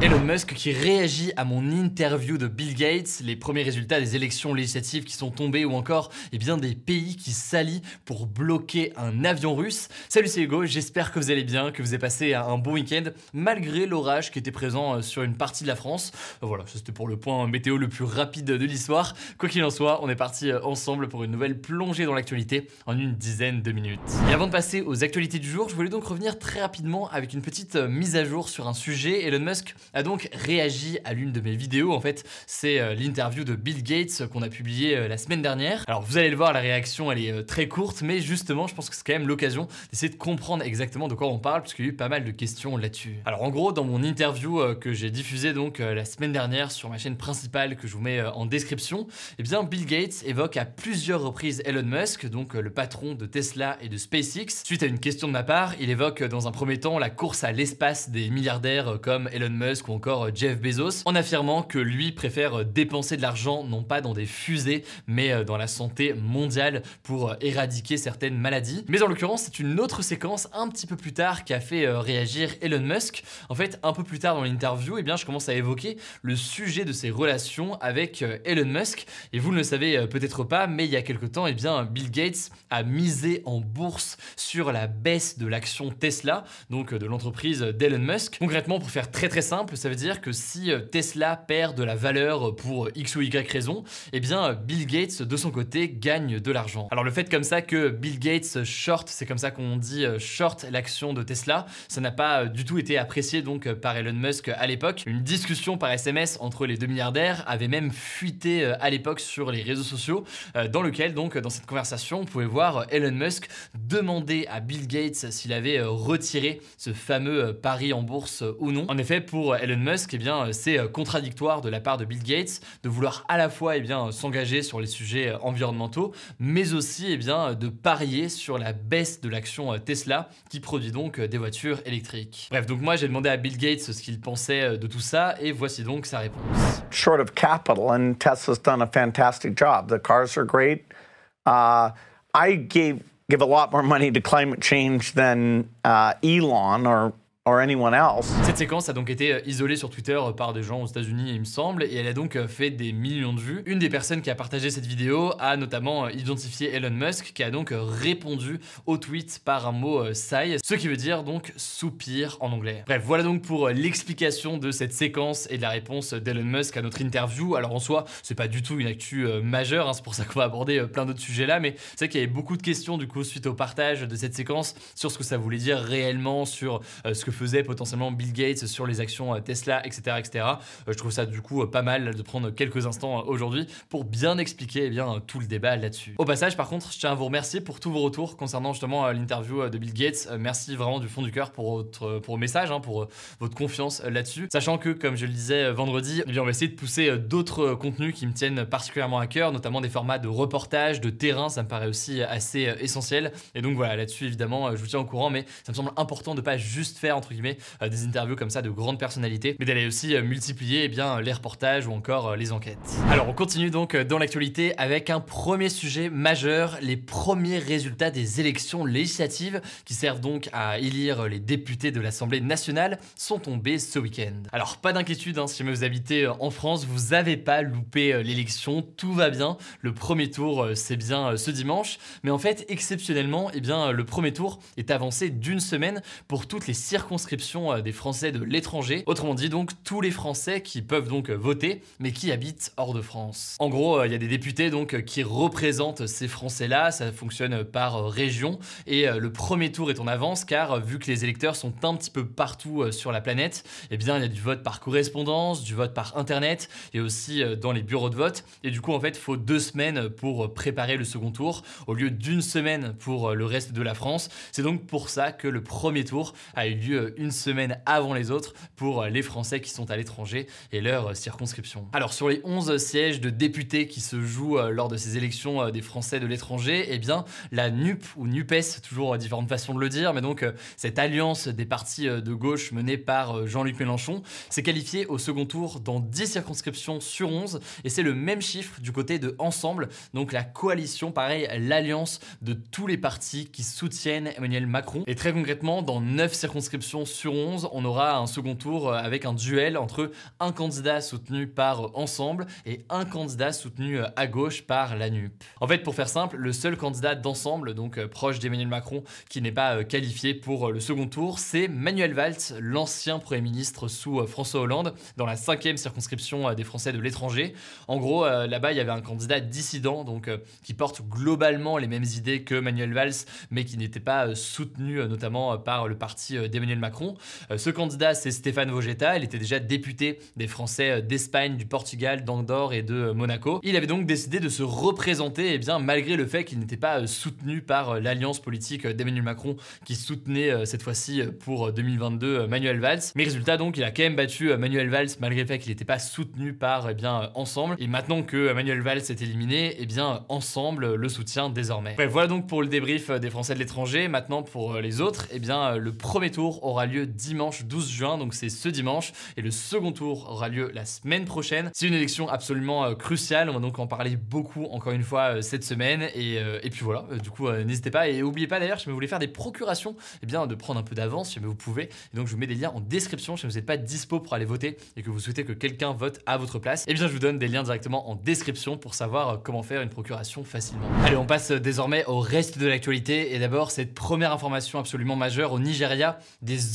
Elon Musk qui réagit à mon interview de Bill Gates, les premiers résultats des élections législatives qui sont tombés ou encore eh bien, des pays qui s'allient pour bloquer un avion russe. Salut c'est Hugo, j'espère que vous allez bien, que vous avez passé un bon week-end malgré l'orage qui était présent euh, sur une partie de la France. Voilà, c'était pour le point météo le plus rapide de l'histoire. Quoi qu'il en soit, on est parti euh, ensemble pour une nouvelle plongée dans l'actualité en une dizaine de minutes. Et avant de passer aux actualités du jour, je voulais donc revenir très rapidement avec une petite euh, mise à jour sur un sujet. Elon Musk a donc réagi à l'une de mes vidéos. En fait, c'est euh, l'interview de Bill Gates qu'on a publié euh, la semaine dernière. Alors, vous allez le voir, la réaction, elle est euh, très courte, mais justement, je pense que c'est quand même l'occasion d'essayer de comprendre exactement de quoi on parle, parce qu'il y a eu pas mal de questions là-dessus. Alors, en gros, dans mon interview que j'ai diffusée donc la semaine dernière sur ma chaîne principale que je vous mets en description, eh bien, Bill Gates évoque à plusieurs reprises Elon Musk, donc le patron de Tesla et de SpaceX. Suite à une question de ma part, il évoque dans un premier temps la course à l'espace des milliardaires comme Elon Musk ou encore euh, Jeff Bezos, en affirmant que lui préfère euh, dépenser de l'argent non pas dans des fusées, mais euh, dans la santé mondiale pour éradiquer certaines maladies. Mais en l'occurrence, c'est une autre séquence un petit peu plus tard qui a fait réagir Elon Musk. En fait, un peu plus tard dans l'interview, eh bien, je commence à évoquer le sujet de ses relations avec Elon Musk. Et vous ne le savez peut-être pas, mais il y a quelque temps, eh bien, Bill Gates a misé en bourse sur la baisse de l'action Tesla, donc de l'entreprise d'Elon Musk. Concrètement, pour faire très très simple, ça veut dire que si euh, Tesla perd de la valeur pour X ou Y raison, eh bien, Bill Gates, de son côté, gagne de l'argent. Alors le fait comme ça que Bill Gates short, c'est comme ça qu'on dit euh, short l'action de Tesla, ça n'a pas euh, du tout été apprécié donc euh, par Elon Musk à l'époque. Une discussion par SMS entre les deux milliardaires avait même fuité euh, à l'époque sur les réseaux sociaux, euh, dans lequel donc dans cette conversation, on pouvait voir euh, Elon Musk demander à Bill Gates s'il avait euh, retiré ce fameux euh, pari en bourse euh, ou non. En effet, pour Elon Musk, eh bien, euh, c'est euh, contradictoire de la part de Bill Gates de vouloir à la fois eh bien, s'engager sur les sujets euh, environnementaux, mais aussi eh bien, de parier sur la baisse de l'action euh, Tesla qui produit donc euh, des voitures électriques. Bref, donc moi j'ai demandé à Bill Gates ce qu'il pensait euh, de tout ça et voici donc sa réponse. short of capital, and Tesla's done a fantastic job. The cars are great. Uh, I gave give a lot more money to climate change than uh, Elon or or anyone else. Cette séquence a donc été euh, isolée sur Twitter euh, par des gens aux États-Unis, il me semble, et elle a donc euh, fait des millions de vues. Une des personnes qui a partagé cette vidéo a notamment identifié Elon Musk, qui a donc répondu au tweet par un mot sigh, ce qui veut dire donc soupir en anglais. Bref, voilà donc pour l'explication de cette séquence et de la réponse d'Elon Musk à notre interview. Alors en soi, c'est pas du tout une actu majeure, hein, c'est pour ça qu'on va aborder plein d'autres sujets là, mais c'est vrai qu'il y avait beaucoup de questions du coup suite au partage de cette séquence sur ce que ça voulait dire réellement, sur ce que faisait potentiellement Bill Gates sur les actions euh, Tesla, etc. etc. Euh, je trouve ça du coup euh, pas mal de prendre quelques instants aujourd'hui pour bien expliquer eh bien, tout le débat là-dessus. Au passage, par contre, je tiens à vous remercier pour tous vos retours concernant justement l'interview de Bill Gates. Merci vraiment du fond du cœur pour votre, pour vos messages, hein, pour votre confiance là-dessus. Sachant que, comme je le disais vendredi, eh bien, on va essayer de pousser d'autres contenus qui me tiennent particulièrement à cœur, notamment des formats de reportage, de terrain, ça me paraît aussi assez essentiel. Et donc voilà, là-dessus, évidemment, je vous tiens au courant, mais ça me semble important de pas juste faire, entre euh, des interviews comme ça de grandes personnalités, mais d'aller aussi euh, multiplier eh bien, les reportages ou encore euh, les enquêtes. Alors, on continue donc dans l'actualité avec un premier sujet majeur, les premiers résultats des élections législatives qui servent donc à élire les députés de l'Assemblée nationale sont tombés ce week-end. Alors, pas d'inquiétude, hein, si vous habitez en France, vous avez pas loupé l'élection, tout va bien. Le premier tour, c'est bien ce dimanche, mais en fait, exceptionnellement, eh bien, le premier tour est avancé d'une semaine pour toutes les euh, des Français de l'étranger. Autrement dit donc tous les Français qui peuvent donc voter mais qui habitent hors de France. En gros, il y a des députés donc qui représentent ces Français-là, ça fonctionne par région et le premier tour est en avance car vu que les électeurs sont un petit peu partout sur la planète, eh bien il y a du vote par correspondance, du vote par internet et aussi dans les bureaux de vote et du coup en fait, faut deux semaines pour préparer le second tour au lieu d'une semaine pour le reste de la France. C'est donc pour ça que le premier tour a eu lieu une semaine avant les autres pour les Français qui sont à l'étranger et leur circonscription. Alors sur les 11 sièges de députés qui se jouent euh, lors de ces élections euh, des Français de l'étranger, eh bien la NUP ou NUPES, toujours euh, différentes façons de le dire, mais donc cette alliance des partis de gauche menée par Jean-Luc Mélenchon s'est qualifiée au second tour dans 10 circonscriptions sur 11 et c'est le même chiffre du côté de Ensemble, donc la coalition, pareil, l'alliance de tous les partis qui soutiennent Emmanuel Macron. Et très concrètement, dans 9 circonscriptions sur 11, on aura un second tour euh, avec un duel entre un candidat soutenu par Ensemble et un candidat soutenu euh, à gauche par la NUP. En fait, pour faire simple, le seul candidat d'Ensemble, donc euh, proche d'Emmanuel Macron, qui n'est pas qualifié pour le second tour, c'est Manuel Valls, l'ancien Premier ministre sous François Hollande, dans la cinquième circonscription des Français de l'étranger. En gros, là-bas, il y avait un candidat dissident, donc qui porte globalement les mêmes idées que Manuel Valls, mais qui n'était pas euh, soutenu euh, notamment euh, par le parti d'Emmanuel Macron. Ce candidat, c'est Stéphane Vogetta. Il était déjà député des Français d'Espagne, du Portugal, d'Andorre et de Monaco. Il avait donc décidé de se représenter, eh bien, malgré le fait qu'il n'était pas soutenu par l'alliance politique d'Emmanuel Macron qui soutenait cette fois-ci pour 2022 Manuel Valls. Mais résultat, donc, il a quand même battu Manuel Valls malgré le fait qu'il n'était pas soutenu par eh bien, Ensemble. Et maintenant que Manuel Valls est éliminé, eh bien, Ensemble le soutient désormais. Voilà donc pour le débrief des Français de l'étranger. Maintenant, pour euh, les autres, eh bien, euh, le premier tour aura lieu dimanche 12 juin, donc c'est ce dimanche, et le second tour aura lieu la semaine prochaine. C'est une élection absolument euh, cruciale, on va donc en parler beaucoup encore une fois cette semaine, et, et puis voilà, du coup, n'hésitez pas, et n'oubliez pas d'ailleurs, si vous voulez faire des procurations, eh bien, de prendre un peu d'avance, si vous pouvez, et donc je vous mets des liens en description si vous n'êtes pas dispo pour aller voter, et que vous souhaitez que quelqu'un vote à votre place, eh bien, je vous donne des liens directement en description pour savoir comment faire une procuration facilement. Allez, on passe désormais au reste de l'actualité, et d'abord, cette première information absolument majeure, au Nigeria,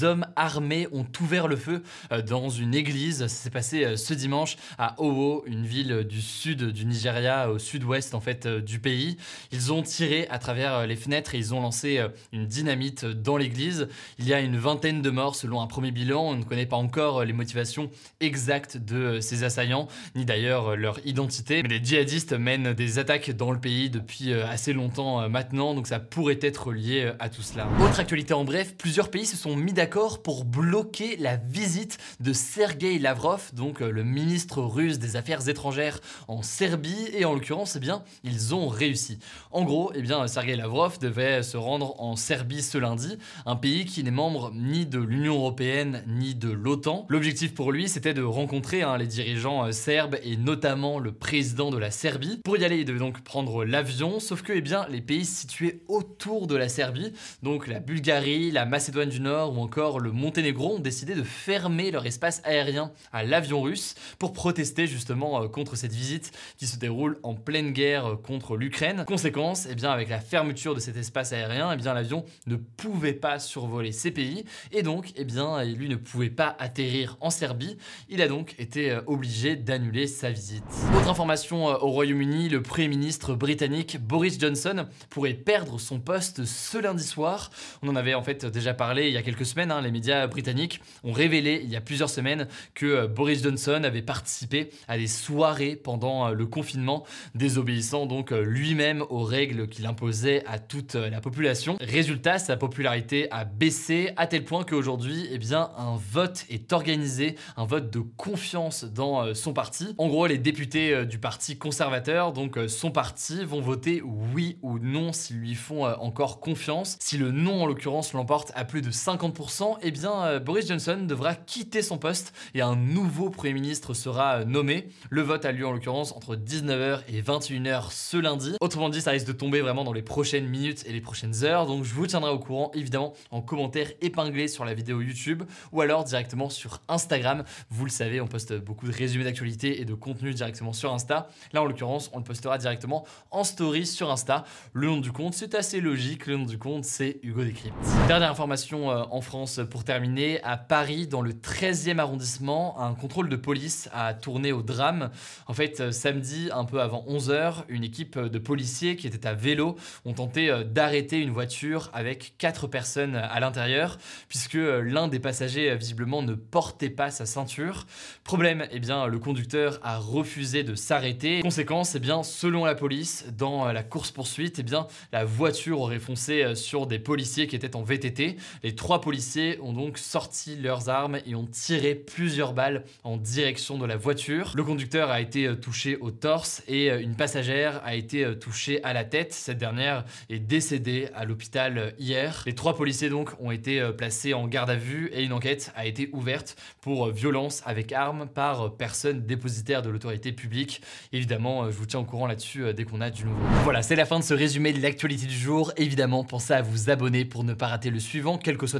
hommes armés ont ouvert le feu euh, dans une église. Ça s'est passé euh, ce dimanche à Owo, une ville du sud du Nigeria, au sud-ouest en fait euh, du pays. Ils ont tiré à travers les fenêtres et ils ont lancé une dynamite dans l'église. Il y a une vingtaine de morts selon un premier bilan. On ne connaît pas encore les motivations exactes de ces assaillants, ni d'ailleurs leur identité. Mais les djihadistes mènent des attaques dans le pays depuis assez longtemps maintenant, donc ça pourrait être lié à tout cela. Autre actualité en bref, plusieurs pays se sont mis d'accord pour bloquer la visite de Sergei Lavrov, donc euh, le ministre russe des Affaires étrangères en Serbie, et en l'occurrence, eh bien, ils ont réussi. En gros, eh bien, Sergei Lavrov devait se rendre en Serbie ce lundi, un pays qui n'est membre ni de l'Union européenne ni de l'OTAN. L'objectif pour lui, c'était de rencontrer hein, les dirigeants euh, serbes et notamment le président de la Serbie. Pour y aller, il devait donc prendre l'avion, sauf que, eh bien, les pays situés autour de la Serbie, donc la Bulgarie, la Macédoine du Nord encore le Monténégro ont décidé de fermer leur espace aérien à l'avion russe pour protester justement euh, contre cette visite qui se déroule en pleine guerre euh, contre l'Ukraine. Conséquence, eh bien avec la fermeture de cet espace aérien, eh bien l'avion ne pouvait pas survoler ces pays et donc eh bien lui ne pouvait pas atterrir en Serbie. Il a donc été euh, obligé d'annuler sa visite. Autre information au Royaume-Uni, le Premier ministre britannique Boris Johnson pourrait perdre son poste ce lundi soir. On en avait en fait déjà parlé il y a quelques Hein. les médias britanniques ont révélé il y a plusieurs semaines que euh, Boris Johnson avait participé à des soirées pendant euh, le confinement, désobéissant donc euh, lui-même aux règles qu'il imposait à toute la population. Résultat, sa popularité a baissé à tel point qu'aujourd'hui, eh bien, un vote est organisé, un vote de confiance dans son parti. En gros, les députés du parti conservateur, donc son parti, vont voter oui ou non s'ils lui font encore confiance. Si le non en l'occurrence l'emporte à plus de 50%, eh bien euh, Boris Johnson devra quitter son poste et un nouveau Premier ministre sera euh, nommé. Le vote a lieu en l'occurrence entre 19h et 21h ce lundi. Autrement dit, ça risque de tomber vraiment dans les prochaines minutes et les prochaines heures, donc je vous tiendrai au courant évidemment en commentaire épinglé sur la vidéo YouTube ou alors directement sur Instagram. Vous le savez, on poste beaucoup de résumés d'actualité et de contenu directement sur Insta. Là en l'occurrence, on le postera directement en story sur Insta. Le nom du compte, c'est assez logique, le nom du compte c'est Hugo Décrypte. Dernière information euh, en France pour terminer. À Paris, dans le 13e arrondissement, un contrôle de police a tourné au drame. En fait, euh, samedi, un peu avant 11h, une équipe de policiers qui étaient à vélo ont tenté euh, d'arrêter une voiture avec quatre personnes à l'intérieur, puisque euh, l'un des passagers visiblement ne portait pas sa ceinture. Problème, eh bien, le conducteur a refusé de s'arrêter. Conséquence, eh bien, selon la police, dans la course-poursuite, eh bien, la voiture aurait foncé sur des policiers qui étaient en VTT. Les trois policiers ont donc sorti leurs armes et ont tiré plusieurs balles en direction de la voiture. Le conducteur a été euh, touché au torse et euh, une passagère a été euh, touchée à la tête. Cette dernière est décédée à l'hôpital hier. Les trois policiers donc ont été placés en garde à vue et une enquête a été ouverte pour violence avec arme par personne dépositaire de l'autorité publique. Évidemment, je vous tiens au courant là-dessus dès qu'on a du nouveau. Voilà, c'est la fin de ce résumé de l'actualité du jour. Évidemment, pensez à vous abonner pour ne pas rater le suivant, quelle que soit